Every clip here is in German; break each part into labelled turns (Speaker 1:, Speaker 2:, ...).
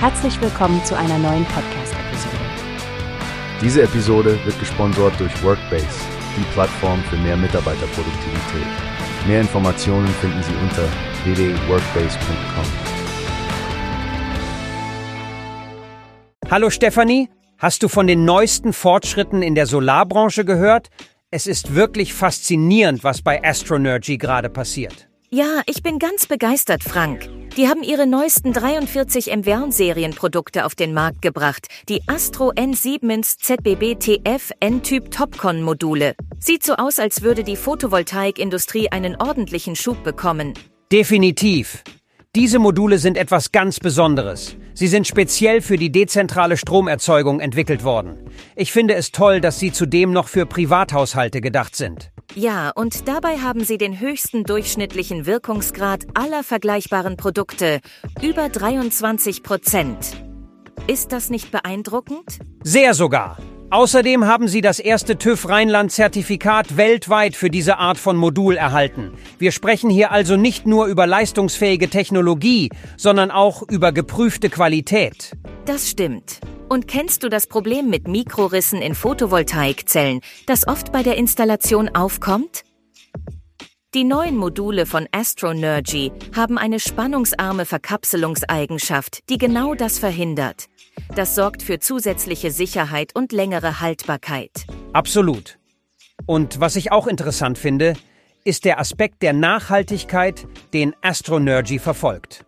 Speaker 1: Herzlich willkommen zu einer neuen Podcast-Episode.
Speaker 2: Diese Episode wird gesponsert durch Workbase, die Plattform für mehr Mitarbeiterproduktivität. Mehr Informationen finden Sie unter www.workbase.com.
Speaker 3: Hallo Stefanie, hast du von den neuesten Fortschritten in der Solarbranche gehört? Es ist wirklich faszinierend, was bei Astronergy gerade passiert.
Speaker 4: Ja, ich bin ganz begeistert, Frank. Die haben ihre neuesten 43 MWern-Serienprodukte auf den Markt gebracht. Die Astro N7 ZBB-TF N-Typ Topcon-Module. Sieht so aus, als würde die Photovoltaikindustrie einen ordentlichen Schub bekommen.
Speaker 3: Definitiv. Diese Module sind etwas ganz Besonderes. Sie sind speziell für die dezentrale Stromerzeugung entwickelt worden. Ich finde es toll, dass sie zudem noch für Privathaushalte gedacht sind.
Speaker 4: Ja, und dabei haben sie den höchsten durchschnittlichen Wirkungsgrad aller vergleichbaren Produkte, über 23 Prozent. Ist das nicht beeindruckend?
Speaker 3: Sehr sogar. Außerdem haben sie das erste TÜV Rheinland-Zertifikat weltweit für diese Art von Modul erhalten. Wir sprechen hier also nicht nur über leistungsfähige Technologie, sondern auch über geprüfte Qualität.
Speaker 4: Das stimmt. Und kennst du das Problem mit Mikrorissen in Photovoltaikzellen, das oft bei der Installation aufkommt? Die neuen Module von Astronergy haben eine spannungsarme Verkapselungseigenschaft, die genau das verhindert. Das sorgt für zusätzliche Sicherheit und längere Haltbarkeit.
Speaker 3: Absolut. Und was ich auch interessant finde, ist der Aspekt der Nachhaltigkeit, den Astronergy verfolgt.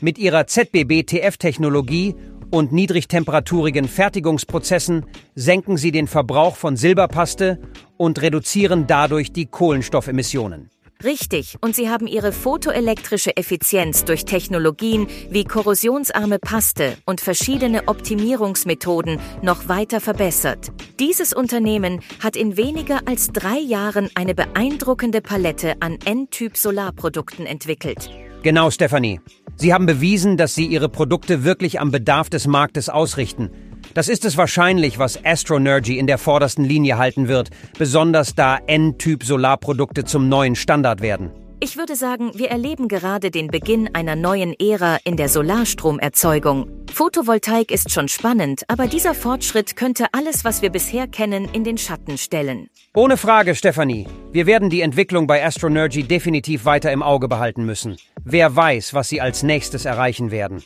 Speaker 3: Mit ihrer ZBB-TF-Technologie und niedrigtemperaturige Fertigungsprozessen senken sie den Verbrauch von Silberpaste und reduzieren dadurch die Kohlenstoffemissionen.
Speaker 4: Richtig, und sie haben ihre photoelektrische Effizienz durch Technologien wie korrosionsarme Paste und verschiedene Optimierungsmethoden noch weiter verbessert. Dieses Unternehmen hat in weniger als drei Jahren eine beeindruckende Palette an N-Typ Solarprodukten entwickelt.
Speaker 3: Genau, Stephanie. Sie haben bewiesen, dass sie ihre Produkte wirklich am Bedarf des Marktes ausrichten das ist es wahrscheinlich, was Astronergy in der vordersten Linie halten wird, besonders da N-Typ Solarprodukte zum neuen Standard werden.
Speaker 4: Ich würde sagen, wir erleben gerade den Beginn einer neuen Ära in der Solarstromerzeugung. Photovoltaik ist schon spannend, aber dieser Fortschritt könnte alles, was wir bisher kennen, in den Schatten stellen.
Speaker 3: Ohne Frage, Stefanie. Wir werden die Entwicklung bei Astronergy definitiv weiter im Auge behalten müssen. Wer weiß, was sie als nächstes erreichen werden.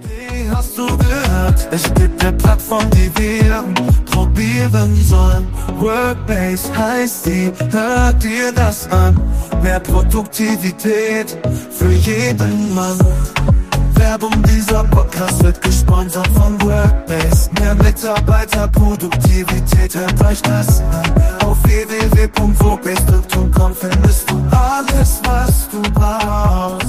Speaker 5: Wie hast du gehört? Es gibt eine Plattform, die wir probieren sollen. Workbase heißt sie, hört dir das an. Mehr Produktivität für jeden Mann. Werbung dieser Podcast wird gesponsert von Workbase. Mehr Mitarbeiterproduktivität, hört euch das an. Auf www.workbase.com findest du alles, was du brauchst.